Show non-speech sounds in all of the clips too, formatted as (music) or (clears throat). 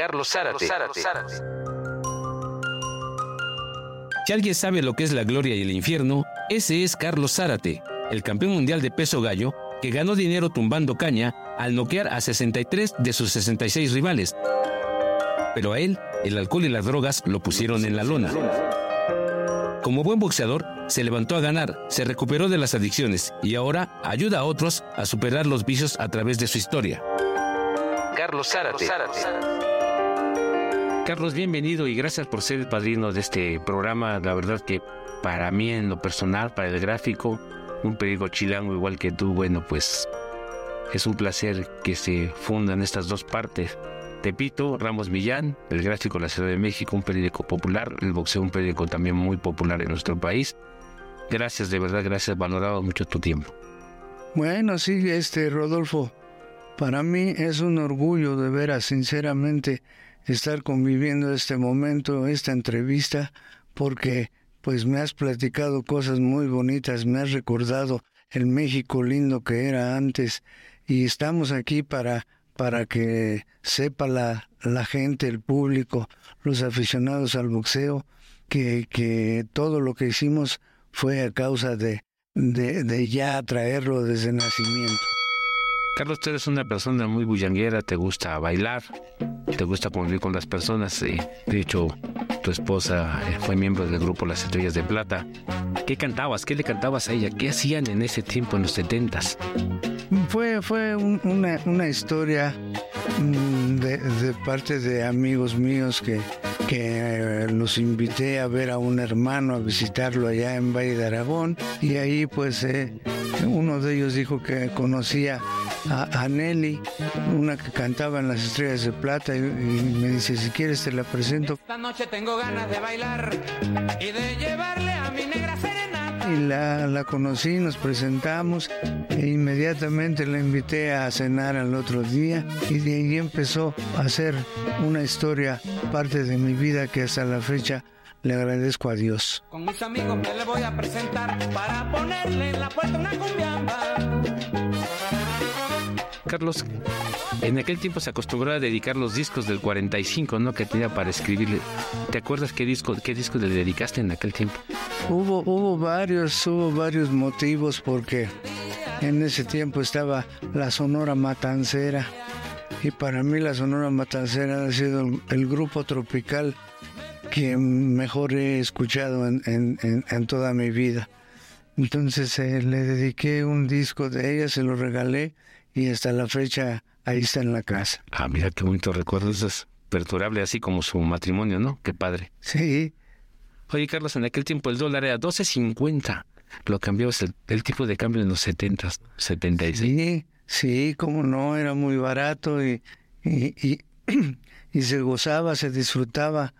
Carlos Zárate. Si alguien sabe lo que es la gloria y el infierno, ese es Carlos Zárate, el campeón mundial de peso gallo, que ganó dinero tumbando caña al noquear a 63 de sus 66 rivales. Pero a él, el alcohol y las drogas lo pusieron en la lona. Como buen boxeador, se levantó a ganar, se recuperó de las adicciones y ahora ayuda a otros a superar los vicios a través de su historia. Carlos Zárate. Carlos, bienvenido y gracias por ser el padrino de este programa. La verdad que para mí en lo personal, para el gráfico, un periódico chilango igual que tú, bueno, pues es un placer que se fundan estas dos partes. Tepito, Ramos Millán, el gráfico de la Ciudad de México, un periódico popular, el boxeo, un periódico también muy popular en nuestro país. Gracias, de verdad, gracias, valorado mucho tu tiempo. Bueno, sí, este Rodolfo, para mí es un orgullo de veras, sinceramente, estar conviviendo este momento, esta entrevista, porque pues me has platicado cosas muy bonitas, me has recordado el México lindo que era antes y estamos aquí para para que sepa la, la gente, el público, los aficionados al boxeo, que, que todo lo que hicimos fue a causa de, de, de ya traerlo desde nacimiento. Carlos, tú eres una persona muy bullanguera, te gusta bailar, te gusta convivir con las personas. Y, de hecho, tu esposa eh, fue miembro del grupo Las Estrellas de Plata. ¿Qué cantabas? ¿Qué le cantabas a ella? ¿Qué hacían en ese tiempo, en los setentas? Fue, fue una, una historia mm, de, parte de amigos míos que, que los invité a ver a un hermano, a visitarlo allá en Valle de Aragón. Y ahí pues eh, uno de ellos dijo que conocía a, a, Nelly, una que cantaba en las Estrellas de Plata, y, y, me dice, si quieres te la presento. Esta noche tengo ganas de bailar y de llevarle a mi negra serenata. Y la, la conocí, nos presentamos e inmediatamente la invité a cenar al otro día y de ahí empezó a ser una historia, parte de mi vida que hasta la fecha le agradezco a Dios. Con mis amigos que le voy a presentar para ponerle en la puerta una cumbiamba. Carlos, en aquel tiempo se acostumbraba a dedicar los discos del 45, ¿no? Que tenía para escribirle. ¿Te acuerdas qué disco, qué disco le dedicaste en aquel tiempo? Hubo, hubo varios, hubo varios motivos porque en ese tiempo estaba la Sonora Matancera y para mí la Sonora Matancera ha sido el grupo tropical que mejor he escuchado en, en, en, en toda mi vida. Entonces eh, le dediqué un disco de ella, se lo regalé y hasta la fecha ahí está en la casa. Ah, mira qué bonito recuerdo, eso es perturbable, así como su matrimonio, ¿no? Qué padre. Sí. Oye, Carlos, en aquel tiempo el dólar era 12.50. Lo cambiabas el, el, tipo de cambio en los 70, 76. Sí, sí, como no, era muy barato y, y, y, (clears throat) y se gozaba, se disfrutaba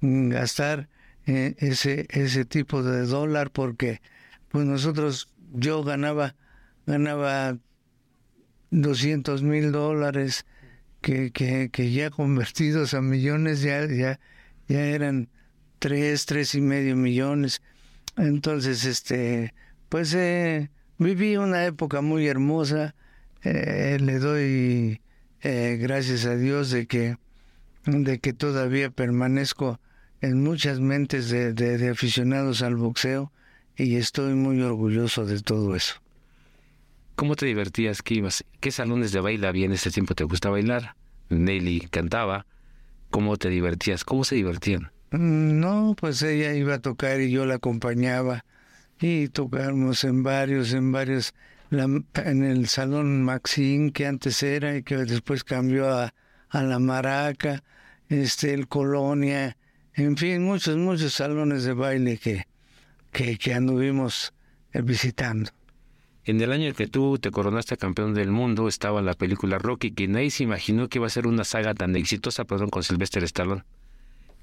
gastar eh, ese, ese tipo de dólar porque pues nosotros, yo ganaba, ganaba 200 mil dólares que, que, que, ya convertidos a millones ya, ya, ya eran tres, tres y medio millones. Entonces, este, pues eh, viví una época muy hermosa. Eh, le doy eh, gracias a Dios de que, de que todavía permanezco en muchas mentes de, de, de aficionados al boxeo y estoy muy orgulloso de todo eso. ¿Cómo te divertías? ¿Qué ibas? ¿Qué salones de baile había en ese tiempo? ¿Te gusta bailar? Nelly cantaba. ¿Cómo te divertías? ¿Cómo se divertían? Mm, No, pues ella iba a tocar y yo la acompañaba y tocamos en varios, en varios, la- en el salón Maxim que antes era y que después cambió a, a la Maraca, este, el Colonia, en fin, muchos, muchos salones de baile que, que, que anduvimos eh, visitando. En el año en que tú te coronaste campeón del mundo estaba la película Rocky, que nadie se imaginó que iba a ser una saga tan exitosa, perdón, con Sylvester Stallone.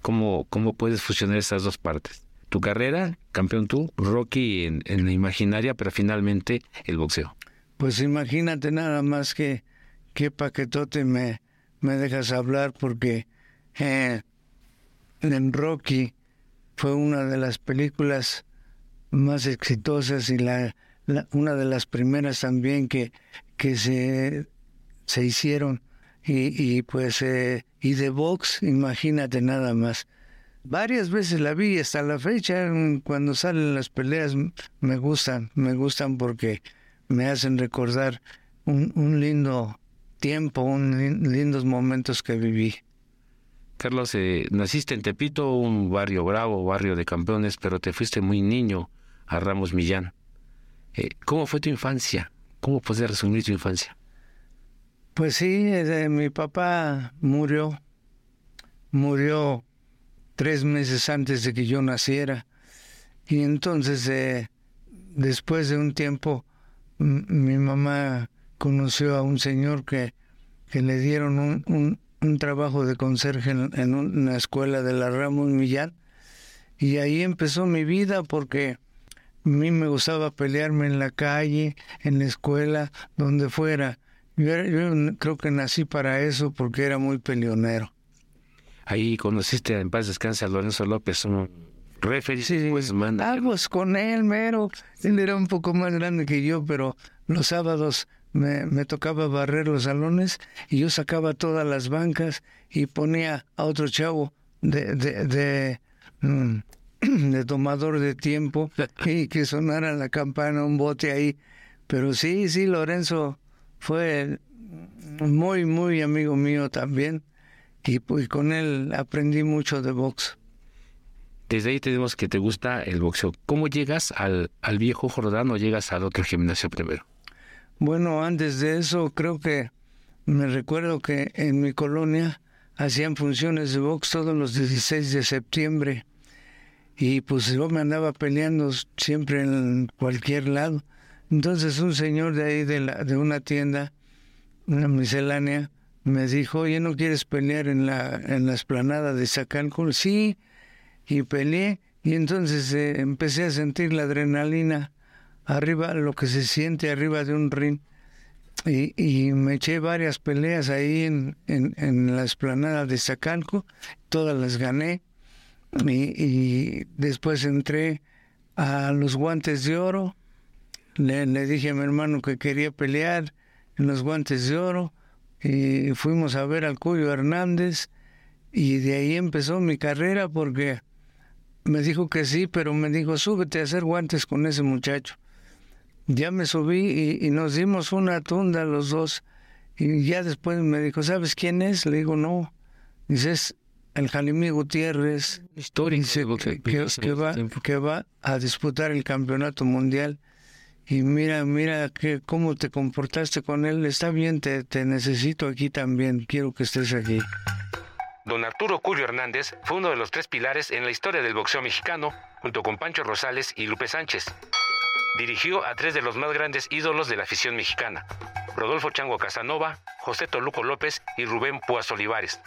¿Cómo, cómo puedes fusionar esas dos partes? Tu carrera, campeón tú, Rocky en, en la imaginaria, pero finalmente el boxeo. Pues imagínate nada más que qué paquetote me, me dejas hablar porque eh, en Rocky fue una de las películas más exitosas y la, la- una de las primeras también que, que se, se hicieron. Y, y pues eh, y de box imagínate nada más. Varias veces la vi hasta la fecha mm, cuando salen las peleas me gustan me gustan porque me hacen recordar un, un lindo tiempo un lin- lindos momentos que viví Carlos, eh, naciste en Tepito, un barrio bravo, barrio de campeones, pero te fuiste muy niño a Ramos Millán. Eh, ¿Cómo fue tu infancia? ¿Cómo puedes resumir tu infancia? Pues sí, eh, mi papá murió, murió tres meses antes de que yo naciera. Y entonces, eh, después de un tiempo, mi mamá conoció a un señor que, que le dieron un, un trabajo de conserje en, en una escuela de la Ramos Millán. Y ahí empezó mi vida porque a mí me gustaba pelearme en la calle, en la escuela, donde fuera. Yo, era- yo creo que nací para eso porque era muy peleonero. Ahí conociste en paz descanse a Lorenzo López, un referee, Sí, pues ah, pues con él, mero. Él era un poco más grande que yo, pero los sábados me, tocaba barrer los salones y yo sacaba todas las bancas y ponía a otro chavo de, de, de, mm, (clears throat) de tomador de tiempo y que sonara la campana, un bote ahí. Pero sí, sí, Lorenzo fue muy, muy amigo mío también. Y pues con él aprendí mucho de box. Desde ahí tenemos que te gusta el boxeo. ¿Cómo llegas al, al viejo Jordán o llegas al otro gimnasio primero? Bueno, antes de eso creo que me recuerdo que en mi colonia hacían funciones de box todos los 16 de septiembre y pues yo me andaba peleando siempre en cualquier lado. Entonces un señor de ahí de, la, de una tienda, una miscelánea, me dijo, oye, ¿no quieres pelear en la, en la esplanada de Zacalco? Sí, y peleé y entonces eh, empecé a sentir la adrenalina arriba, lo que se siente arriba de un ring. Y, me eché varias peleas ahí en, en, la esplanada de Zacalco, todas las gané. Y, y después entré a los guantes de oro. Le, le dije a mi hermano que quería pelear en los guantes de oro. Y fuimos a ver al Cuyo Hernández. Y de ahí empezó mi carrera porque me dijo que sí, pero me dijo, súbete a hacer guantes con ese muchacho. Ya me subí y, y nos dimos una tunda los dos. Y ya después me dijo, ¿sabes quién es? Le digo, no. Dice, es el Jalimí Gutiérrez. Historia. Dice que, que- que va, que va a disputar el campeonato mundial. Y mira, mira que cómo te comportaste con él. Está bien, te, te necesito aquí también. Quiero que estés aquí. Don Arturo Curio Hernández fue uno de los tres pilares en la historia del boxeo mexicano, junto con Pancho Rosales y Lupe Sánchez. Dirigió a tres de los más grandes ídolos de la afición mexicana, Rodolfo Chango Casanova, José Toluco López y Rubén Púas Olivares.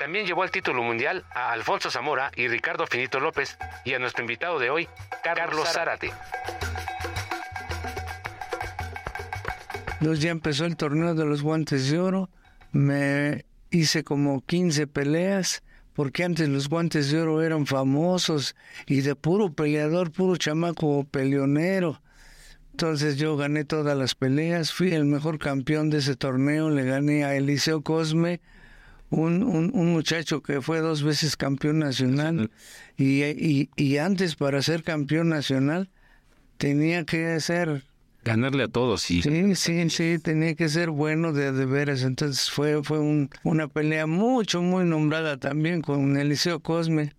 También llevó al título mundial a Alfonso Zamora y Ricardo Finito López y a nuestro invitado de hoy, Carlos Zárate. Entonces ya empezó el torneo de los guantes de oro. Me hice como 15 peleas, porque antes los guantes de oro eran famosos y de puro peleador, puro chamaco peleonero. Entonces yo gané todas las peleas, fui el mejor campeón de ese torneo, le gané a Eliseo Cosme, un, un, un muchacho que fue dos veces campeón nacional. Y, y, y antes para ser campeón nacional tenía que ser ganarle a todos y Sí, sí, sí, tenía que ser bueno de, de veras. Entonces fue, fue un- una pelea mucho, muy nombrada también con Eliseo Cosme.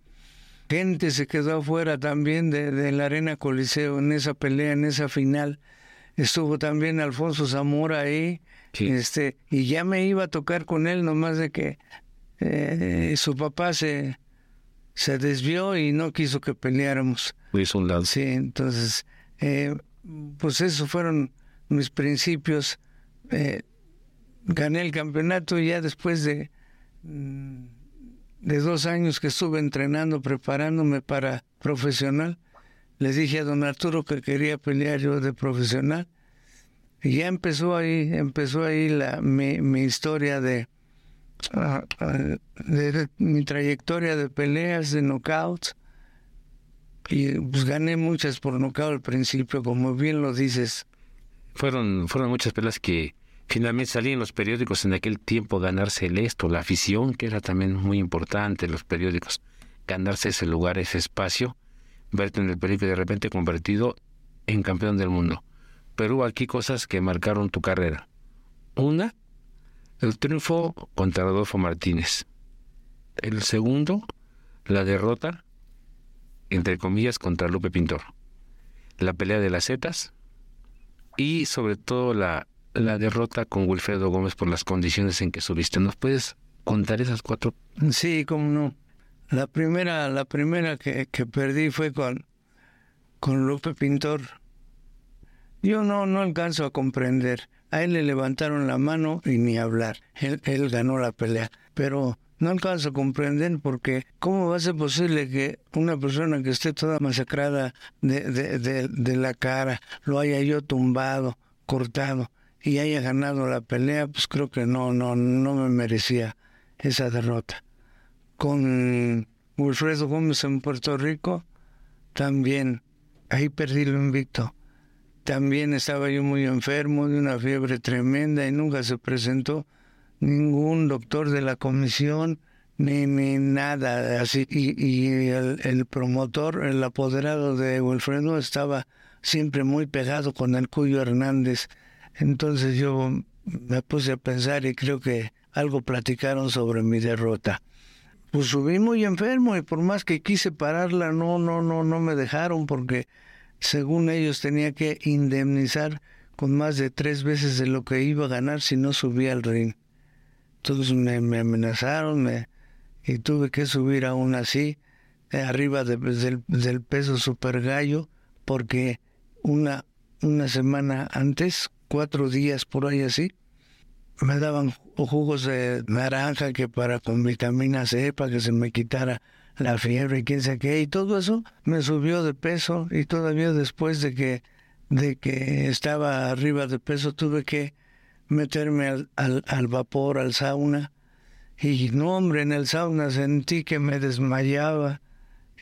Gente se quedó afuera también de, de la Arena Coliseo en esa pelea, en esa final. Estuvo también Alfonso Zamora ahí. Sí. Este, y ya me iba a tocar con él, nomás de que eh, su papá se, se desvió y no quiso que peleáramos. hizo un lado. Sí, entonces, eh, pues esos fueron mis principios. Eh, gané el campeonato y ya después de, mm, de dos años que estuve entrenando, preparándome para profesional, le dije a don Arturo que quería pelear yo de profesional. Y ya empezó ahí, empezó ahí la, mi, historia ah, ah, de mi trayectoria de peleas, de knockouts. Y pues gané muchas por nocaut al principio, como bien lo dices. Fueron, fueron muchas peleas que finalmente salían los periódicos en aquel tiempo ganarse el esto, la afición, que era también muy importante los periódicos, ganarse ese lugar, ese espacio, verte en el periódico de repente convertido en campeón del mundo. Pero hubo aquí cosas que marcaron tu carrera. Una, el triunfo contra Rodolfo Martínez. El segundo, la derrota, entre comillas, contra Lupe Pintor. La pelea de las Zetas y sobre todo la, la derrota con Wilfredo Gómez por las condiciones en que subiste. ¿Nos puedes contar esas cuatro? Sí, cómo no. La primera, la primera que, que perdí fue con, con Lupe Pintor. Yo no, no alcanzo a comprender. A él le levantaron la mano y ni hablar. Él, él ganó la pelea. Pero no alcanzo a comprender porque ¿cómo va a ser posible que una persona que esté toda masacrada de, de, de, de la cara lo haya yo tumbado, cortado y haya ganado la pelea? Pues creo que no, no, no me merecía esa derrota con Wilfredo Gómez en Puerto Rico, también ahí perdí lo invicto. También estaba yo muy enfermo de una fiebre tremenda y nunca se presentó ningún doctor de la comisión ni, ni nada así. Y, y el, el promotor, el apoderado de Wilfredo estaba siempre muy pegado con el Cuyo Hernández. Entonces yo me puse a pensar y creo que algo platicaron sobre mi derrota pues subí muy enfermo y por más que quise pararla, no, no, no, no me dejaron porque según ellos tenía que indemnizar con más de tres veces de lo que iba a ganar si no subía al ring. Entonces me, me amenazaron me, y tuve que subir aún así, eh, arriba de- del, del peso super gallo, porque una, una semana antes, cuatro días por ahí así, me daban jugos de naranja que para con vitamina C para que se me quitara la fiebre y quién sabe qué y todo eso me subió de peso y todavía después de que de que estaba arriba de peso tuve que meterme al, al, vapor al sauna y no hombre en el sauna sentí que me desmayaba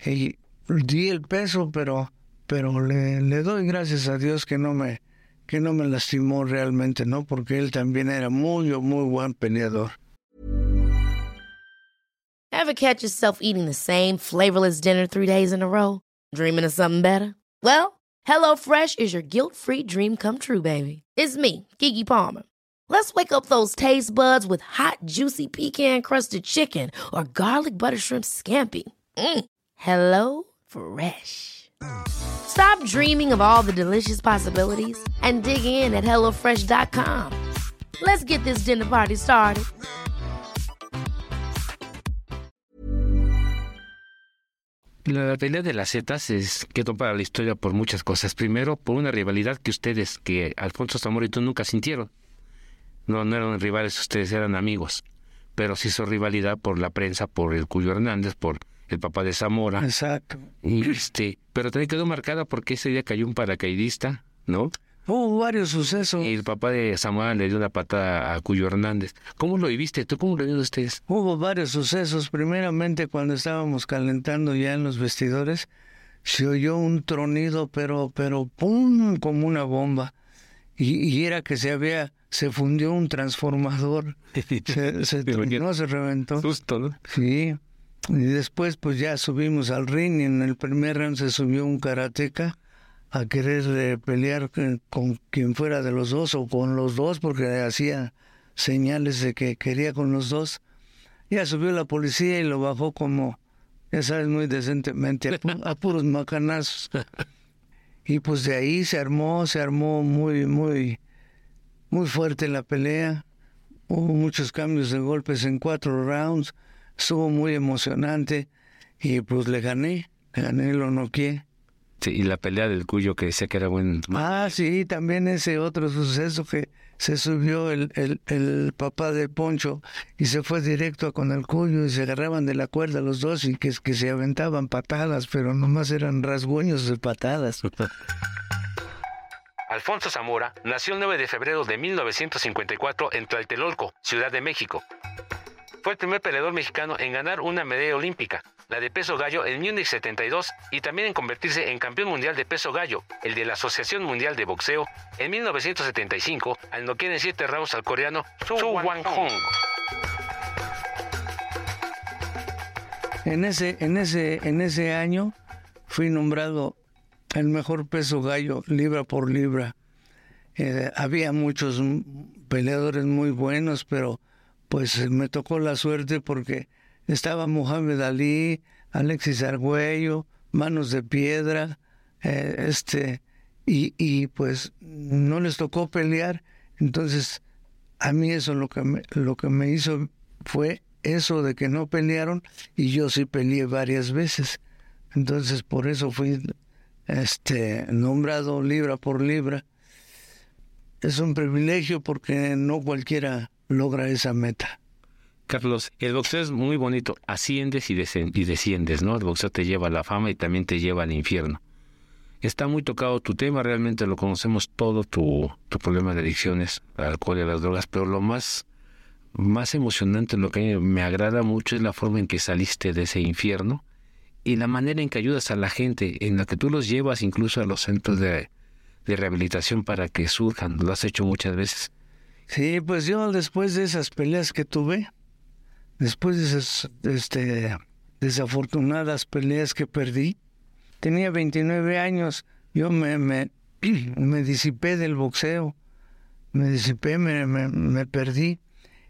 y di el peso pero pero le, le doy gracias a Dios que no me que no me lastimó realmente, ¿no? Porque él también era muy, muy buen peleador. Ever catch yourself eating the same flavorless dinner three days in a row? Dreaming of something better? Well, HelloFresh is your guilt-free dream come true, baby. It's me, Kiki Palmer. Let's wake up those taste buds with hot, juicy pecan-crusted chicken or garlic butter shrimp scampi. Mm. Hello Fresh. Stop dreaming of all the delicious possibilities and dig in at HelloFresh.com. Let's get this dinner party started. La pelea de las Zetas es quedó para la historia por muchas cosas. Primero, por una rivalidad que ustedes, que Alfonso Zamora nunca sintieron. No, no eran rivales, ustedes eran amigos. Pero se hizo rivalidad por la prensa, por el Cuyo Hernández, por el papá de Zamora. Exacto. Y este, pero también quedó marcada porque ese día cayó un paracaidista, ¿no? Hubo varios sucesos. Y el papá de Zamora le dio una patada a Cuyo Hernández. ¿Cómo lo viviste? ¿Tú cómo lo vieron ustedes? Hubo varios sucesos. Primeramente, cuando estábamos calentando ya en los vestidores, se oyó un tronido, pero, pero, ¡pum! como una bomba. Y, y era que se había, se fundió un transformador. (laughs) Se, se tronó, se reventó. Susto, ¿no? Sí. Y después pues ya subimos al ring y en el primer round se subió un karateca a querer eh, pelear con, con quien fuera de los dos o con los dos porque hacía señales de que quería con los dos. Ya subió la policía y lo bajó como, ya sabes, muy decentemente, a, pu- a puros macanazos. (laughs) Y pues de ahí se armó, se armó muy, muy, muy fuerte la pelea. Hubo muchos cambios de golpes en cuatro rounds. Estuvo muy emocionante. Y pues le gané, le gané, lo noqué. Sí, y la pelea del Cuyo que decía que era buen... Ah, sí, también ese otro suceso que se subió el, el, el papá de Poncho y se fue directo con el cuyo y se agarraban de la cuerda los dos y que, que se aventaban patadas, pero nomás eran rasguños de patadas. (laughs) Alfonso Zamora nació el 9 de febrero de 1954 en Tlatelolco, Ciudad de México. Fue el primer peleador mexicano en ganar una medalla olímpica, la de peso gallo en Múnich 72 y también en convertirse en campeón mundial de peso gallo, el de la Asociación Mundial de Boxeo, en 1975 al noquear en 7 rounds al coreano Su Wan Hong. En ese, en ese, en ese año fui nombrado el mejor peso gallo, libra por libra. Eh, había muchos peleadores muy buenos, pero pues eh, me tocó la suerte porque estaba Muhammad Ali, Alexis Argüello, Manos de Piedra, eh, este, y, y pues no les tocó pelear. Entonces, a mí eso lo que me, lo que me hizo fue eso de que no pelearon y yo sí peleé varias veces. Entonces, por eso fui este nombrado libra por libra. Es un privilegio porque no cualquiera logra esa meta. Carlos, el boxeo es muy bonito, asciendes y, desciendes, ¿no? El boxeo te lleva a la fama y también te lleva al infierno. Está muy tocado tu tema, realmente lo conocemos todo, tu, tu problema de adicciones, al alcohol y las drogas, pero lo más, más emocionante, lo que me agrada mucho es la forma en que saliste de ese infierno y la manera en que ayudas a la gente, en la que tú los llevas incluso a los centros de, de rehabilitación para que surjan. Lo has hecho muchas veces. Sí, pues yo después de esas peleas que tuve, después de esas este, desafortunadas peleas que perdí, tenía 29 años, yo me, me, (clears throat) me disipé del boxeo, me disipé, me, me, me perdí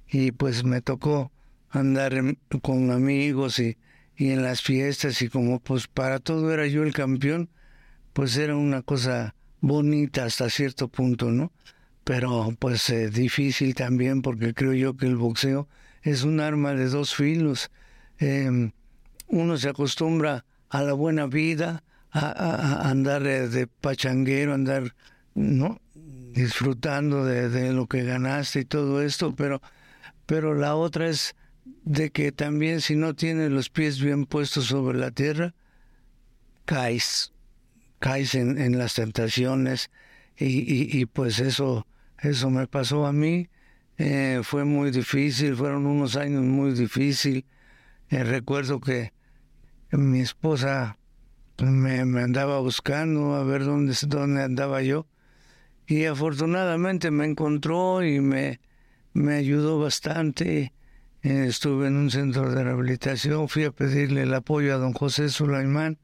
y pues me tocó andar con amigos y, y en las fiestas y como pues para todo era yo el campeón, pues era una cosa bonita hasta cierto punto, ¿no? Pero pues eh, difícil también porque creo yo que el boxeo es un arma de dos filos. Eh, uno se acostumbra a la buena vida, a andar eh, de pachanguero, andar, ¿no? Disfrutando de, de lo que ganaste y todo esto, pero, pero la otra es de que también si no tienes los pies bien puestos sobre la tierra, caes, caes en, en las tentaciones y, y, pues eso, eso me pasó a mí. Eh, fue muy difícil, fueron unos años muy difíciles. Eh, recuerdo que mi esposa me, me andaba buscando a ver dónde, dónde andaba yo y afortunadamente me encontró y me, me ayudó bastante. Estuve en un centro de rehabilitación, fui a pedirle el apoyo a don José Sulaimán,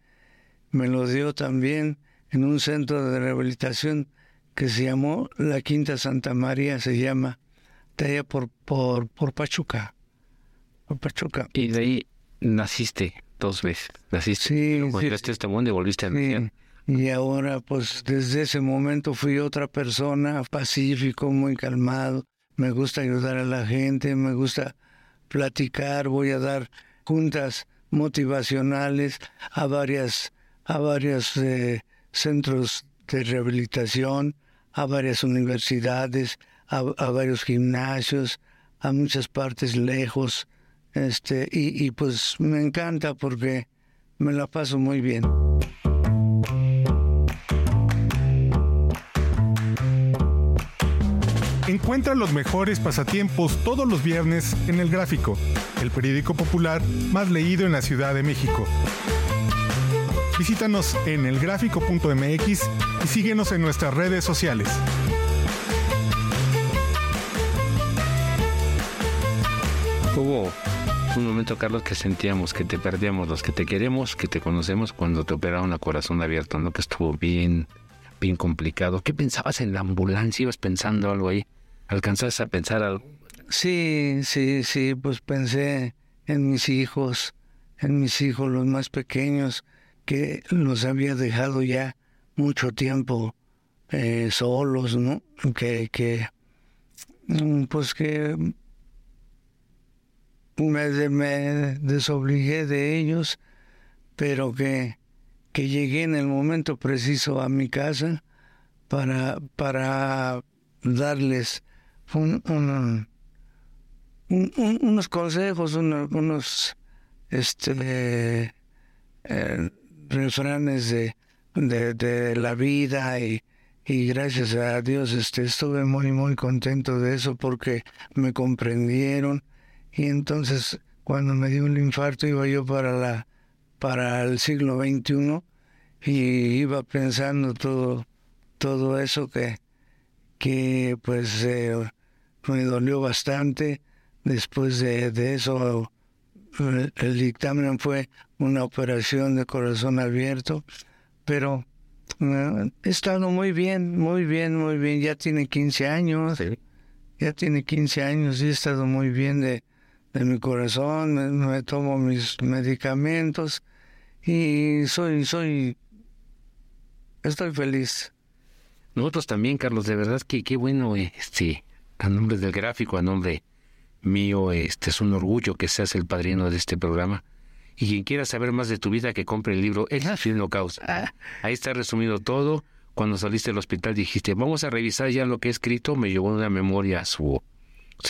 me lo dio también en un centro de rehabilitación que se llamó La Quinta Santa María, se llama, de allá por, por, por Pachuca. Por Pachuca. Y de ahí naciste dos veces. Naciste. Sí, Cuando sí, este mundo y volviste a Sí. Y ahora, pues desde ese momento fui otra persona, pacífico, muy calmado. Me gusta ayudar a la gente, me gusta platicar, voy a dar juntas motivacionales a varias, a varios eh, centros de rehabilitación, a varias universidades, a, varios gimnasios, a muchas partes lejos. Este, y pues me encanta porque me la paso muy bien. Encuentra los mejores pasatiempos todos los viernes en El Gráfico, el periódico popular más leído en la Ciudad de México. Visítanos en elgráfico.mx y síguenos en nuestras redes sociales. Hubo un momento, Carlos, que sentíamos que te perdíamos los que te queremos, que te conocemos cuando te operaron a corazón abierto, ¿no? Que estuvo bien, bien complicado. ¿Qué pensabas en la ambulancia? ¿Ibas pensando algo ahí? ¿Alcanzaste a pensar algo? Sí, sí, sí, pues pensé en mis hijos, en mis hijos los más pequeños, que los había dejado ya mucho tiempo eh, solos, ¿no? Que, que, mm, pues que me, me desobligué de ellos, pero que, que llegué en el momento preciso a mi casa para, para darles un, unos consejos, unos este, eh, refranes de, de, la vida y, y gracias a Dios este, estuve muy muy contento de eso porque me comprendieron. Y entonces cuando me dio un infarto iba yo para la para el siglo XXI y iba pensando todo todo eso que que pues eh, me dolió bastante. Después de, de eso el, dictamen fue una operación de corazón abierto pero eh, he estado muy bien muy bien muy bien. Ya tiene 15 años. Ya tiene 15 años y he estado muy bien de de mi corazón, me, tomo mis medicamentos y soy, soy, estoy feliz. Nosotros también, Carlos, de verdad que qué bueno, este, a nombre del gráfico, a nombre mío, este es un orgullo que seas el padrino de este programa. Y quien quiera saber más de tu vida, que compre el libro El no Causa. Ah. Ahí está resumido todo. Cuando saliste del hospital dijiste, vamos a revisar ya lo que he escrito. Me llevó una memoria a su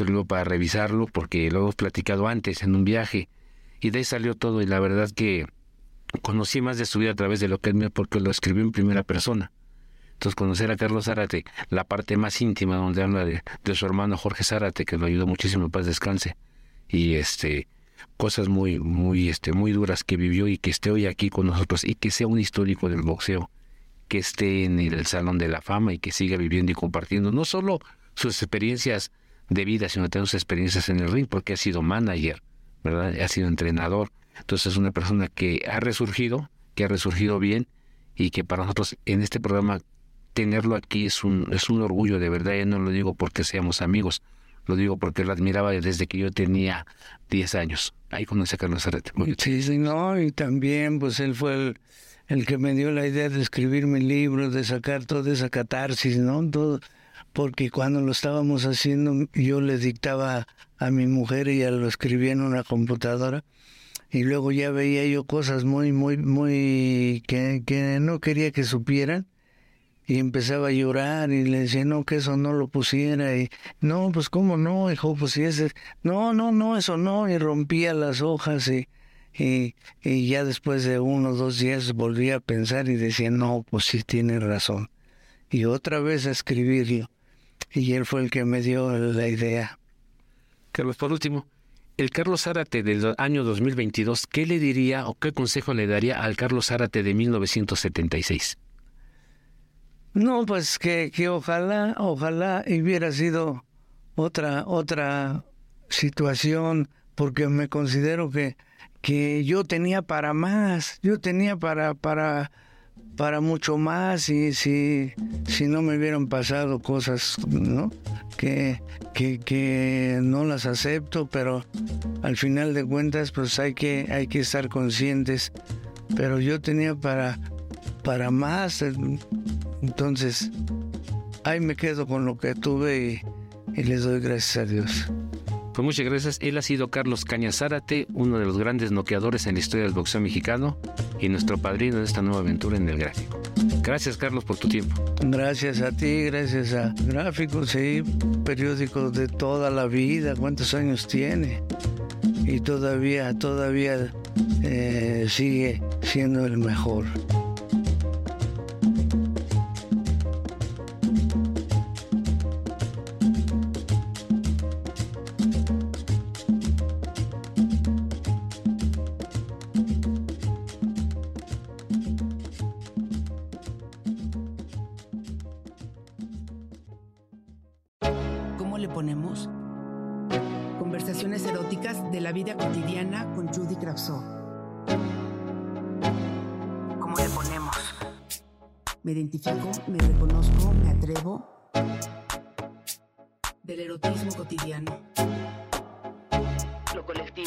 lo para revisarlo porque lo hemos platicado antes en un viaje y de ahí salió todo y la verdad que conocí más de su vida a través de lo que él porque lo escribió en primera persona. Entonces conocer a Carlos Zárate, la parte más íntima donde habla de, su hermano Jorge Zárate, que lo ayudó muchísimo, paz descanse, y este cosas muy, muy, este, muy duras que vivió y que esté hoy aquí con nosotros y que sea un histórico del boxeo, que esté en el Salón de la Fama y que siga viviendo y compartiendo no solo sus experiencias de vida, sino tener sus experiencias en el ring, porque ha sido manager, ¿verdad? Ha sido entrenador. Entonces es una persona que ha resurgido, que ha resurgido bien y que para nosotros en este programa tenerlo aquí es un, es un orgullo de verdad. Y no lo digo porque seamos amigos, lo digo porque lo admiraba desde que yo tenía 10 años. Ahí conocí a Carlos Arrete. Sí, sí, no, y también pues él fue el, el que me dio la idea de escribir mi libro, de sacar toda esa catarsis, ¿no? Todo, porque cuando lo estábamos haciendo yo le dictaba a mi mujer y ella lo escribía en una computadora y luego ya veía yo cosas muy, muy, muy que, que no quería que supieran y empezaba a llorar y le decía no que eso no lo pusiera y no pues cómo no hijo pues si ese no no no eso no y rompía las hojas y, y, y ya después de uno o dos días volvía a pensar y decía no pues sí tiene razón y otra vez a escribirlo y él fue el que me dio la idea. Carlos, por último, el Carlos Zárate del año 2022, ¿qué le diría o qué consejo le daría al Carlos Zárate de 1976? No, pues que, que ojalá, ojalá hubiera sido otra, otra situación, porque me considero que, que yo tenía para más, yo tenía para, para para mucho más y si, si no me hubieran pasado cosas ¿no? Que, que, que, no las acepto, pero al final de cuentas pues hay que, hay que estar conscientes. Pero yo tenía para, para más, entonces ahí me quedo con lo que tuve y, y les doy gracias a Dios. Pues muchas gracias. Él ha sido Carlos Cañazárate, uno de los grandes noqueadores en la historia del boxeo mexicano y nuestro padrino de esta nueva aventura en el gráfico. Gracias, Carlos, por tu tiempo. Gracias a ti, gracias a Gráfico, sí, periódico de toda la vida. ¿Cuántos años tiene? Y todavía, todavía eh, sigue siendo el mejor.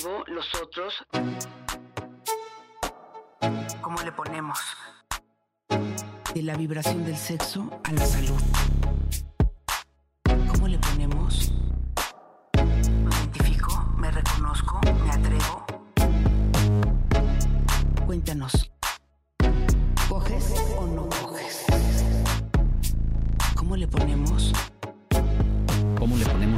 Los otros. ¿Cómo le ponemos? De la vibración del sexo a la salud. ¿Cómo le ponemos? Me identifico, me reconozco, me atrevo. Cuéntanos. ¿Coges o no coges? ¿Cómo le ponemos?